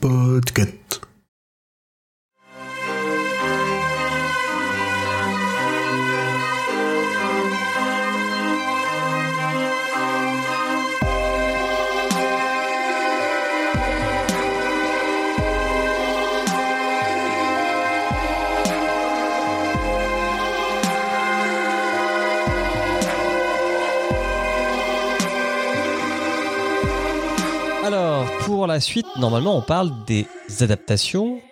Podcast. Alors, pour la suite, normalement, on parle des adaptations.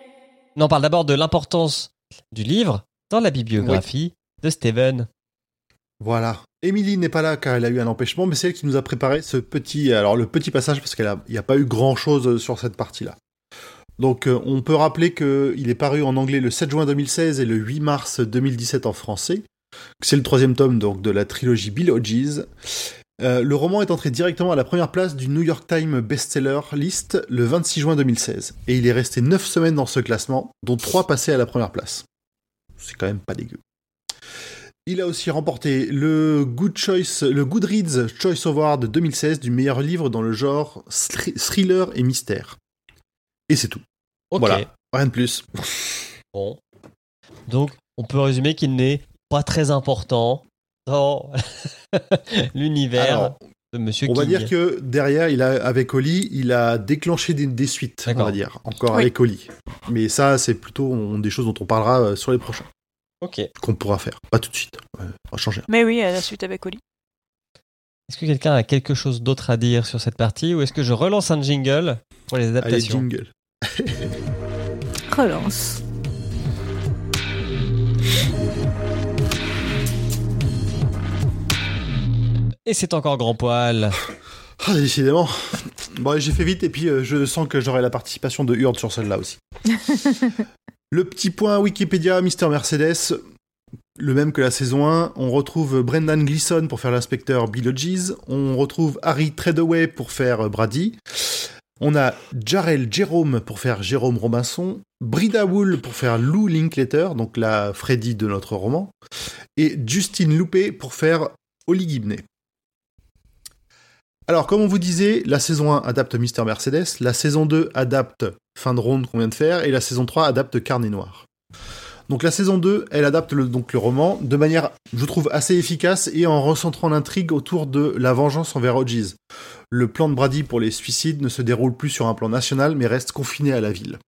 Non, on parle d'abord de l'importance du livre dans la bibliographie de Steven. Voilà. Émilie n'est pas là car elle a eu un empêchement, mais c'est elle qui nous a préparé ce petit, alors le petit passage parce qu'il n'y a, pas eu grand chose sur cette partie-là. Donc euh, on peut rappeler qu'il est paru en anglais le 7 juin 2016 et le 8 mars 2017 en français. C'est le troisième tome donc de la trilogie Bill Hodges. Euh, le roman est entré directement à la première place du New York Times bestseller list le 26 juin 2016. Et il est resté 9 semaines dans ce classement, dont 3 passés à la première place. C'est quand même pas dégueu. Il a aussi remporté le Good Choice, le Goodreads Choice Award 2016 du meilleur livre dans le genre thriller et mystère. Et c'est tout. Voilà, rien de plus. Bon. Donc, on peut résumer qu'il n'est pas très important dans l'univers Alors, de Monsieur On va dire que derrière, il a, avec Oli, il a déclenché des, des suites, on va dire, encore Oui. avec Oli. Mais ça, c'est plutôt on- des choses dont on parlera euh, sur les prochains, Ok. Est-ce qu'on pourra faire. Pas tout de suite, Ouais, on va changer. Mais oui, à la suite avec Oli. que quelqu'un a quelque chose d'autre à dire sur cette partie ou est-ce que je relance un jingle pour les Allez, adaptations? jingle. Relance. Et c'est encore grand poil. Ah, décidément. Bon, j'ai fait vite et puis euh, je sens que j'aurai la participation de Hurd sur celle-là aussi. le petit point Wikipédia, Mister Mercedes, le même que la saison 1. On retrouve Brendan Gleeson pour faire l'inspecteur Bill Hodges. On retrouve Harry Treadaway pour faire euh, Brady. On a Jarrell Jerome pour faire Jérôme Robinson. Brida Wool pour faire Lou Linklater, donc la Freddy de notre roman. Et Justine Loupé pour faire Holly Gibney. Alors, comme on vous disait, la saison 1 adapte Mister Mercedes, la saison 2 adapte Fin de ronde qu'on vient de faire, et la saison 3 adapte Carnet Noir. Donc la saison 2, elle adapte le, donc le roman de manière, je trouve, assez efficace et en recentrant l'intrigue autour de la vengeance envers Hodges. Le plan de Brady pour les suicides ne se déroule plus sur un plan national, mais reste confiné à la ville.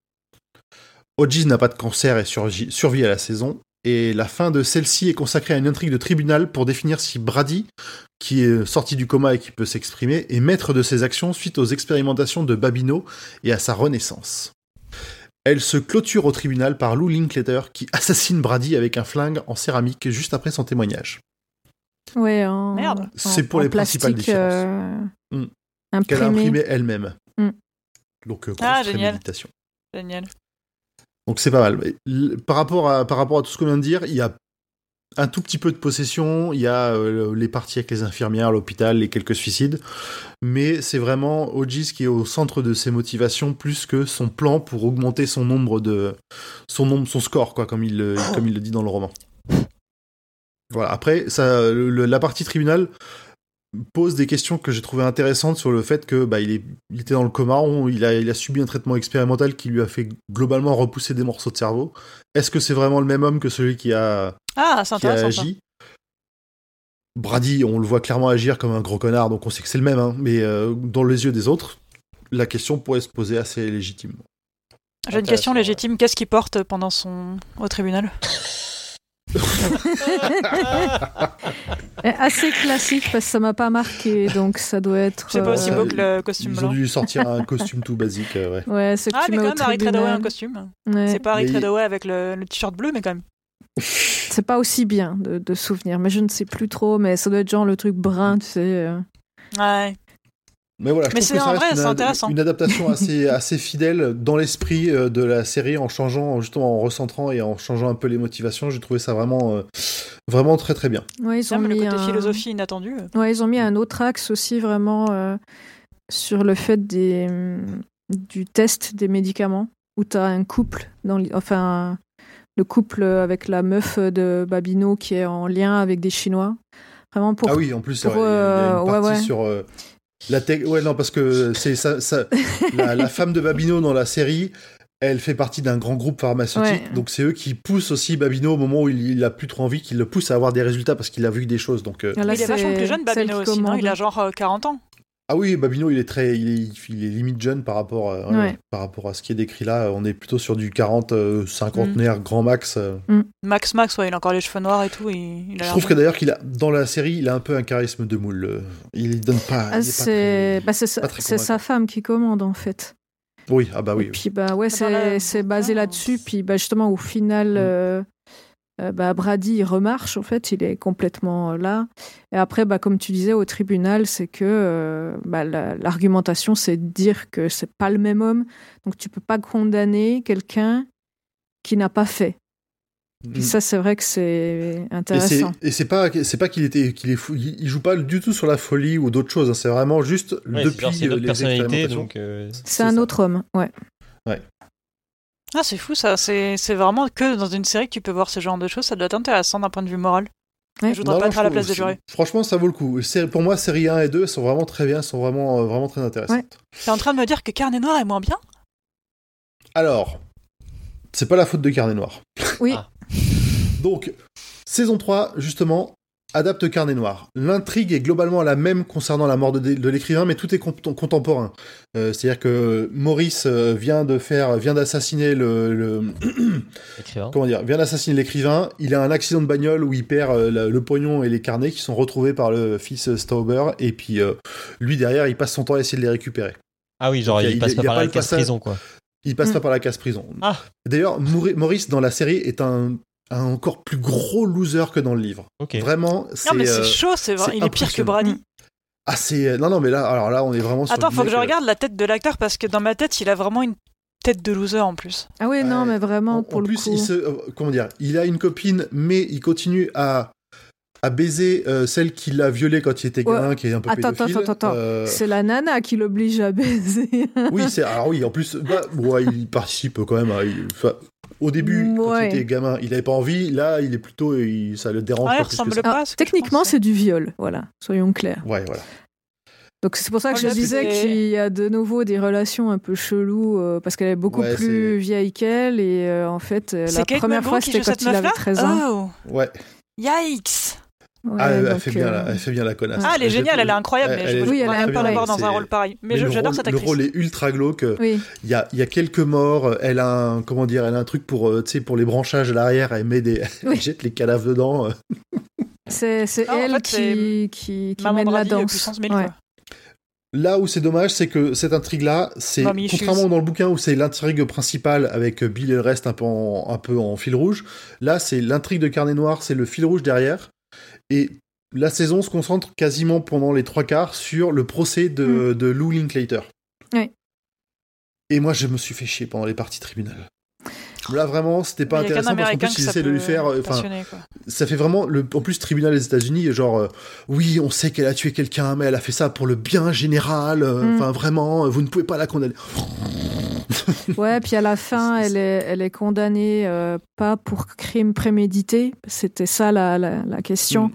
Hodges n'a pas de cancer et survit à la saison, et la fin de celle-ci est consacrée à une intrigue de tribunal pour définir si Brady, qui est sorti du coma et qui peut s'exprimer, est maître de ses actions suite aux expérimentations de Babino et à sa renaissance. Elle se clôture au tribunal par Lou Linklater qui assassine Brady avec un flingue en céramique juste après son témoignage. Ouais, en, Merde. C'est pour en les principales euh, imprimé. Qu'elle a imprimé elle-même. Mm. Donc, euh, grosse Ah. Génial. Donc c'est pas mal. Par rapport, à, par rapport à tout ce qu'on vient de dire, il y a un tout petit peu de possession, il y a euh, les parties avec les infirmières, l'hôpital, les quelques suicides, mais c'est vraiment Hodges qui est au centre de ses motivations plus que son plan pour augmenter son nombre de son nombre, son score quoi, comme il comme il le dit dans le roman. Voilà. Après, ça, la partie tribunal pose des questions que j'ai trouvées intéressantes sur le fait que bah, il, est, il était dans le coma, on- il, a, il a subi un traitement expérimental qui lui a fait globalement repousser des morceaux de cerveau. Est-ce que c'est vraiment le même homme que celui qui a, Ah, c'est qui a agi? Brady, on le voit clairement agir comme un gros connard, donc on sait que c'est le même, hein, mais euh, dans les yeux des autres, la question pourrait se poser assez légitimement. J'ai une question légitime. Qu'est-ce qu'il porte pendant son au tribunal? Assez classique parce que ça m'a pas marqué, donc ça doit être. C'est pas aussi Euh, beau que le costume Ils ont blanc. dû sortir un costume tout basique, euh, ouais. Ouais, ce Ah, tu mais quand même, Harry Treadaway un costume. Ouais. C'est pas Harry Mais- Treadaway avec le, le t-shirt bleu, mais quand même. C'est pas aussi bien de, de souvenir, mais je ne sais plus trop, mais ça doit être genre le truc brun, tu sais. euh. Ouais. Mais voilà, je Mais trouve c'est que ça en reste vrai, une, intéressant. une adaptation assez, assez fidèle dans l'esprit euh, de la série en changeant, justement en recentrant et en changeant un peu les motivations. J'ai trouvé ça vraiment, euh, vraiment très très bien. Ouais, ils ont Même le mis côté un... philosophie inattendu. Ouais, ils ont mis un autre axe aussi vraiment euh, sur le fait des, hum, du test des médicaments, où tu as un couple, dans, enfin le couple avec la meuf de Babino qui est en lien avec des Chinois. Vraiment pour ah oui, en plus, c'est pour, vrai, il y a- euh, une ouais, partie ouais. sur, euh, La tech- Ouais, non, parce que c'est ça, ça- la, la femme de Babino dans la série, elle fait partie d'un grand groupe pharmaceutique. Ouais. Donc c'est eux qui poussent aussi Babino au moment où il, il a plus trop envie, qui le poussent à avoir des résultats parce qu'il a vu des choses. Donc euh, Là, Mais il est vachement plus jeune, Babino qui aussi, non? Il a genre euh, 40 ans. Ah oui, Babino, il est très, il est, il est limite jeune par rapport, à, ouais, Ouais. par rapport à ce qui est décrit là. On est plutôt sur du 40, euh, Mm. cinquantenaire grand max. euh. Max Max, ouais, il a encore les cheveux noirs et tout. Il, il a Je trouve que d'ailleurs qu'il a dans la série, il a un peu un charisme de moule. euh. Il donne pas. Ah, c'est bah, sa, femme qui commande en fait. Oui, ah bah Et oui. puis bah ouais, c'est la- c'est basé Ah. là-dessus. Puis bah, justement au final, Mm. Euh, bah, Brady il remarche en fait, il est complètement euh, là. Et après bah comme tu disais au tribunal, c'est que euh, bah, la- l'argumentation c'est de dire que c'est pas le même homme, donc tu peux pas condamner quelqu'un qui n'a pas fait. Puis Mm. ça c'est vrai que c'est Et c'est intéressant. et c'est pas c'est pas qu'il était qu'il est fou, il, il joue pas du tout sur la folie ou d'autres choses. hein. C'est vraiment juste Ouais, depuis genre, euh, les euh, C'est un ça. autre homme, ouais. Ah, c'est fou ça. C'est c'est vraiment que dans une série que tu peux voir ce genre de choses. Ça doit être intéressant d'un point de vue moral. Ouais. Je voudrais Non, pas non, être à la place des jurés. Franchement, ça vaut le coup. C'est- Pour moi, série 1 et 2 sont vraiment très bien, sont vraiment euh, vraiment très intéressantes. T'es en train de me dire que Carnet Noir est moins bien? Alors, c'est pas la faute de Carnet Noir. Oui. Ah. Donc, saison 3, justement, adapte Carnet Noir. L'intrigue est globalement la même concernant la mort de, de l'écrivain, mais tout est cont- contemporain. Euh, C'est-à-dire que Maurice euh, vient de faire, vient d'assassiner le, le- comment dire, vient d'assassiner l'écrivain. Il a un accident de bagnole où il perd euh, la- le pognon et les carnets qui sont retrouvés par le fils Stauber. Et puis euh, lui derrière, il passe son temps à essayer de les récupérer. Ah oui, genre Il passe pas il a par pas la le case passage- prison, quoi. Il passe pas par la casse prison. Ah. D'ailleurs, Maurice dans la série est un, un encore plus gros loser que dans le livre. Vraiment, c'est. Non, mais euh, c'est chaud, c'est vrai. Il est pire que. Brady. Ah, c'est. Non, non, mais là, alors là, on est vraiment sur. Attends, faut que je euh, regarde la tête de l'acteur parce que dans ma tête, il a vraiment une tête de loser en plus. Ah oui, non, mais vraiment En, pour en le plus, coup. il se, euh, comment dire, il a une copine, mais il continue à à baiser euh, celle qui l'a violé quand il était Ouais. gamin, qui est un peu Attends, pédophile. attends, attends, Euh, C'est la nana qui l'oblige à baiser. oui, c'est alors oui, en plus, bah, ouais, il participe quand même. à- enfin, au début, quand Ouais. il était gamin, il avait pas envie. Là, il est plutôt, il- ça le dérange Ouais, pas plus que ça. pas ce techniquement, c'est du viol, voilà, soyons clairs. Ouais, voilà. Donc c'est pour ça que Oh, je disais qu'il y a de nouveau des relations un peu cheloues, euh, parce qu'elle est beaucoup Ouais, plus vieille qu'elle, et euh, en fait, euh, C'est la Kate première fois c'était quand il avait meuf-là 13 ans. Oh Ouais. Yikes Ouais, Ah, elle, elle donc, fait bien, euh, la, elle fait bien la connasse. Ah, elle est géniale, elle est incroyable. elle- mais elle je Oui, elle incroyable. l'avoir dans un rôle pareil. Mais, le j'adore rôle- cette Le actrice. rôle est ultra glauque. Oui, Il y a, il y a quelques morts. Elle a un, comment dire, elle a un truc pour, euh, tu sais, pour les branchages à l'arrière. Elle met des, Oui. elle jette les cadavres dedans. euh. c'est Ah, en elle fait, qui, qui, mène la Brady, danse. puissance 1000, Ouais. quoi. Là où c'est dommage, c'est que cette intrigue-là, c'est contrairement dans le bouquin où c'est l'intrigue principale avec Bill et le reste un peu en, un peu en fil rouge. Là, c'est l'intrigue de Carnet Noir, c'est le fil rouge derrière. Et la saison se concentre quasiment pendant les trois quarts sur le procès de, de Lou Linklater. Mm. Et moi, je me suis fait chier pendant les parties tribunales. Là, vraiment, c'était pas intéressant parce qu'en plus, ils essaient de lui faire. euh, ça fait vraiment le en plus tribunal des États-Unis genre euh, oui on sait qu'elle a tué quelqu'un mais elle a fait ça pour le bien général euh, Mm. enfin vraiment vous ne pouvez pas la condamner Ouais, puis à la fin, elle est, elle est condamnée euh, pas pour crime prémédité, c'était ça la, la, la question, Mm.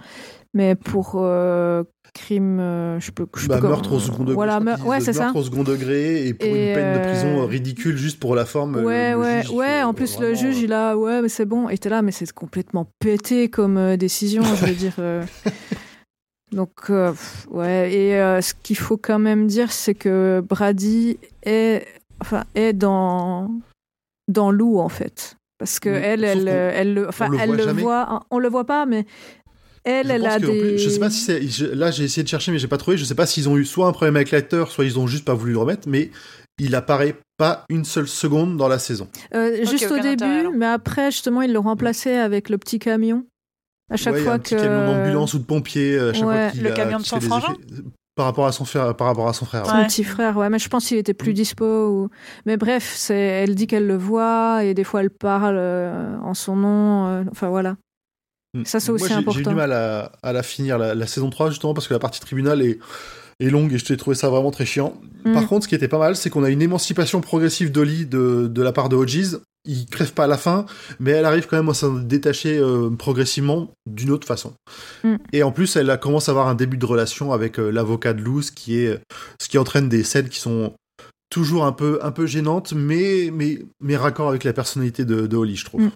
Mais pour euh, crime, euh, je peux, je bah, meurtre au second degré Voilà, ouais, c'est ça. meurtre au second degré et pour Et, une peine de prison euh, euh, ridicule juste pour la forme Ouais, le- le ouais, juge, ouais. En plus, le juge, il a, ouais, mais c'est bon. Et t'es là, mais c'est complètement pété comme décision, je veux dire. Donc, euh, ouais. Et euh, ce qu'il faut quand même dire, c'est que Brady est, enfin, est dans dans Lou en fait, parce que Mm. elle, elle, elle, le, enfin, le elle voit le jamais. voit. On le voit pas, mais elle, je elle pense a plus, des. je sais pas si c'est je- là j'ai essayé de chercher mais j'ai pas trouvé je sais pas s'ils ont eu soit un problème avec l'acteur soit ils ont juste pas voulu le remettre mais il apparaît pas une seule seconde dans la saison Euh, juste au début, mais après, justement, ils l'ont remplacé avec le petit camion. À chaque Ouais, il y a fois un petit camion d'ambulance ou de pompier euh, à chaque Ouais. fois qu'il Le a- camion de son frangin par rapport à son frère par rapport à son frère Son Ouais. petit frère, ouais, mais je pense qu'il était plus dispo. Ou... Mais bref, c'est, elle dit qu'elle le voit et des fois elle parle euh, en son nom. euh, enfin voilà. Ça, c'est Moi, aussi j'ai- J'ai eu important. du mal à, à la finir, la, la saison 3, justement, parce que la partie tribunal est, est longue et je t'ai trouvé ça vraiment très chiant. Mm. Par contre, ce qui était pas mal, c'est qu'on a une émancipation progressive d'Oli de, de la part de Hodges. il crève pas à la fin, mais elle arrive quand même à s'en détacher euh, progressivement d'une autre façon. Mm. Et en plus, elle a- commence à avoir un début de relation avec euh, l'avocat de Luz, qui est ce qui entraîne des scènes qui sont toujours un peu un peu gênantes, mais mais mais raccord avec la personnalité de, de Holly, je trouve. Mm.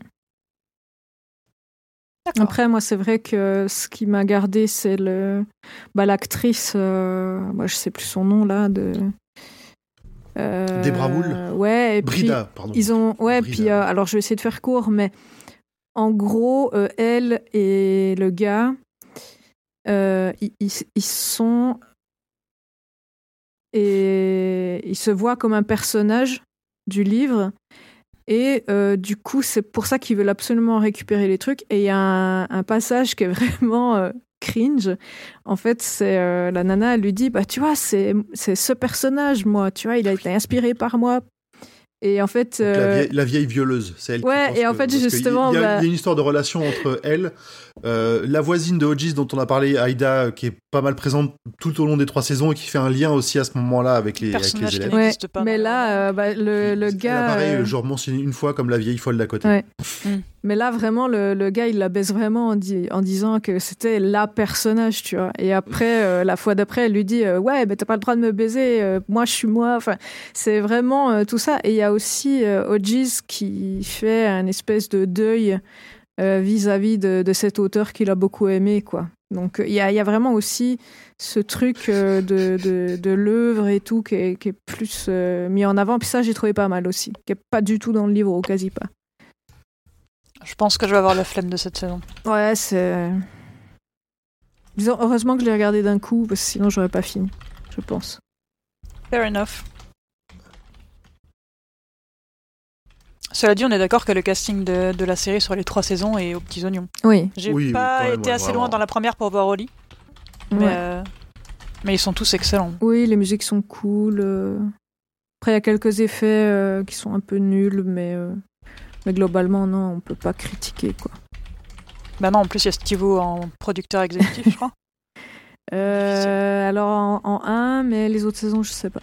Après, moi, c'est vrai que ce qui m'a gardé, c'est le bah, l'actrice. euh, moi, je sais plus son nom là de. Euh, Debra Wool Ouais. Et puis, Brida, pardon. Ils ont, ouais, Brida. puis euh, alors je vais essayer de faire court, mais en gros, euh, elle et le gars, euh, ils- ils sont et ils se voient comme un personnage du livre. Et euh, du coup, c'est pour ça qu'ils veulent absolument récupérer les trucs. Et il y a un, un passage qui est vraiment euh, cringe. En fait, c'est euh, la nana, elle lui dit, bah tu vois, c'est c'est ce personnage, moi, tu vois, il a été inspiré par moi. Et en fait, la, euh, vieille, la vieille violeuse, c'est elle. qui Ouais, pense et en que- fait, justement, il y, a, bah- il y a une histoire de relation entre elle, euh, la voisine de Hodges dont on a parlé, Aïda, qui est pas mal présente tout au long des trois saisons et qui fait un lien aussi à ce moment-là avec les, avec les élèves. ouais, pas, mais là, euh, bah, le, gars. apparaît, euh, genre mentionné une fois comme la vieille folle d'à côté. Ouais. Mais là, vraiment, le, le gars, il la baisse vraiment en, di- en disant que c'était la personnage, tu vois. Et après, euh, la fois d'après, elle lui dit euh, Ouais, mais t'as pas le droit de me baiser, euh, moi, je suis moi. Enfin, c'est vraiment tout ça. Et il y a aussi Hodges qui fait un espèce de deuil vis-à-vis de, de cet auteur qu'il a beaucoup aimé, quoi. Donc, il y a, y a vraiment aussi ce truc de, de, de l'œuvre et tout qui est, qui est plus mis en avant. Puis ça, j'ai trouvé pas mal aussi, qui est pas du tout dans le livre, ou quasi pas. Je pense que je vais avoir la flemme de cette saison. Ouais, c'est. Disons, heureusement que je l'ai regardé d'un coup, parce que sinon j'aurais pas fini, je pense. Fair enough. Cela dit, on est d'accord que le casting de, de la série sur les trois saisons est aux petits oignons. Oui. J'ai Oui, pas même, été ouais, assez vraiment. loin dans la première pour voir Oli, mais, ouais. euh, mais ils sont tous excellents. Oui, les musiques sont cool. euh. Après, il y a quelques effets euh, qui sont un peu nuls, mais, euh, mais globalement, non, on peut pas critiquer, quoi. Bah non, en plus il y a Steve-O en producteur exécutif, je crois. Euh, alors, en, en 1, mais les autres saisons, je sais pas.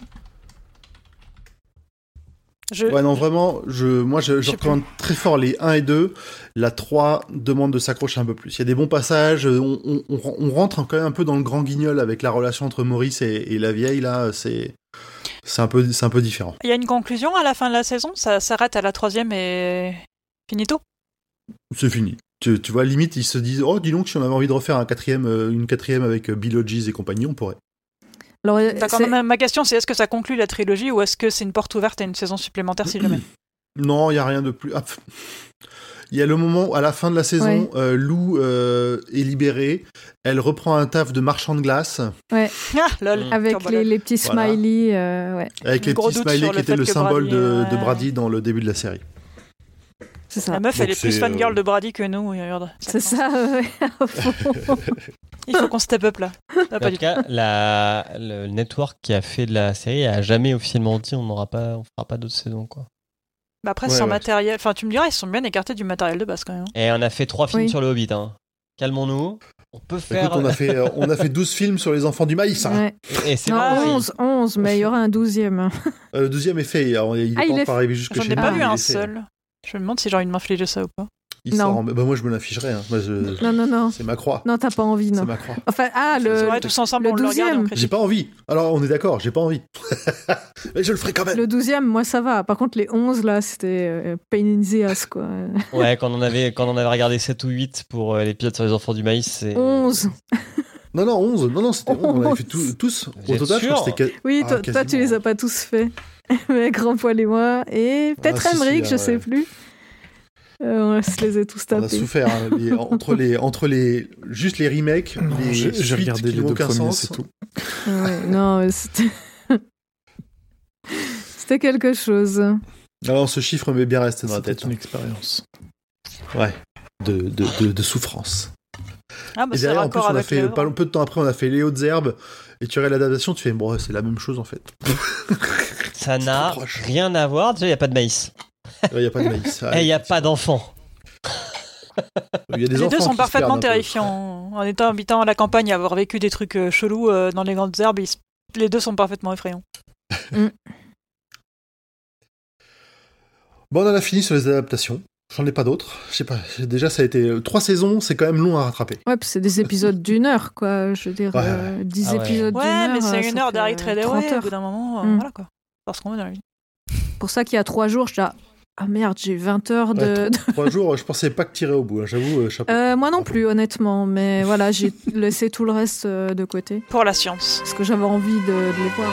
Je, Ouais, non, vraiment, je, moi, je, je recommande très fort les 1 et 2. La 3 demande de s'accrocher un peu plus. Il y a des bons passages. On, on, on- on rentre quand même un peu dans le grand guignol avec la relation entre Maurice et, et la vieille, là. C'est, c'est un peu, c'est un peu différent. Il y a une conclusion à la fin de la saison? Ça s'arrête à la troisième et finito? C'est fini. Tu, tu vois, limite, ils se disent, oh, dis donc, si on avait envie de refaire un quatrième, euh, une quatrième avec euh, Bill Hodges et compagnie, on pourrait. Alors, euh, ma, ma question c'est est-ce que ça conclut la trilogie ou est-ce que c'est une porte ouverte à une saison supplémentaire si jamais? Non, il y a rien de plus. Ah. Il y a le moment, à la fin de la saison, Ouais. euh, Lou euh, est libérée. Elle reprend un taf de marchand de glace Ah, lol. Mm. avec les, petits Voilà. smileys, euh, ouais, avec Le les gros petits smileys qui étaient le symbole de, Brady, de ouais. Brady dans le début de la série. c'est ça. La meuf, elle Donc est plus fangirl euh, de Brady que nous. C'est ça, ouais. Il faut qu'on step up là. Ah, En pas tout. cas, la, le network qui a fait de la série a jamais officiellement dit on n'aura pas, on fera pas d'autres saisons quoi. Bah après, Ouais, sans ouais. matériel. Enfin, tu me diras, ils sont bien écartés du matériel de base quand même. Et on a fait trois films Oui. sur le Hobbit. Hein. Calmons-nous. On peut faire. Écoute, on a fait, euh, on a fait 12 films sur les enfants du maïs. hein. Ouais. Et c'est Non, pas aussi. 11, 11, mais il y aura un 12e. hein. Euh, le deuxième est fait. alors, il est Ah, pas encore arrivé jusque J'en chez ai nous. pas Ah. vu il un seul. Je me demande si j'ai envie de m'infliger ça ou pas. Il Non. sort en- Bah, moi, je me l'afficherai. hein. Je- Non, non, non. C'est ma croix. Non, t'as pas envie, C'est non. ma croix. Enfin, ah, Le... le, tous ensemble, le on le regarde et on 12e. critique. J'ai pas envie. Alors, on est d'accord, j'ai pas envie. Mais je le ferai quand même. le 12e, moi, ça va. Par contre, les 11, là, c'était euh, pain in the ass, quoi. Ouais, quand on avait quand on avait regardé 7 ou 8 pour euh, l'épisode sur les enfants du maïs, c'est 11. Non, non, 11. Non, non, c'était 11. On avait fait tout- tous. Vous Au total, je crois que sûr c'était. que- Oui, Ah, toi, toi, tu les as pas tous faits. Mais Grand Poil et moi. Et peut-être Ah, si, si, Emmerich, là, je sais ouais. plus. Euh, on se les a tous On a tapés. souffert hein, les- entre les entre les juste les remakes, Non, les j'ai regardé qui les n'ont deux aucun premiers, sens. c'est tout. Ouais, non, mais c'était. c'était quelque chose. Alors ce chiffre m'est bien resté dans la C'était tête. une expérience. Ouais. De, de, de, de souffrance. Ah, bah Et c'est derrière, en plus, on a fait pas peu de temps après, on a fait les hautes herbes. Et tu regardes l'adaptation, tu fais bon, c'est la même chose en fait. ça C'est n'a rien à voir. Déjà, il y a pas de maïs. Il y a pas de maïs. Et il y a pas d'enfants. Les deux sont se parfaitement terrifiants. En étant habitant à la campagne et avoir vécu des trucs euh, chelous euh, dans les grandes herbes, ils les deux sont parfaitement effrayants. Bon, on en a fini sur les adaptations. J'en ai pas d'autres. Je sais pas. Déjà, ça a été euh, trois saisons. C'est quand même long à rattraper. Ouais, puis c'est des épisodes d'une heure, quoi. Je veux dire, Ouais, ouais. euh, 10 Ah ouais. épisodes d'une Ouais, heure. mais euh, c'est une heure d'Harry 30 Treadaway, au bout d'un moment, euh, Mm. voilà quoi. Parce qu'on veut dans la vie. Pour ça qu'il y a trois jours, je dis, ah, ah merde, j'ai 20 heures de... Trois jours, je pensais pas que tirer au bout. hein. J'avoue, euh, chapeau. Euh, moi non plus, honnêtement. Mais voilà, j'ai laissé tout le reste euh, de côté. Pour la science. Parce que j'avais envie de, de les voir.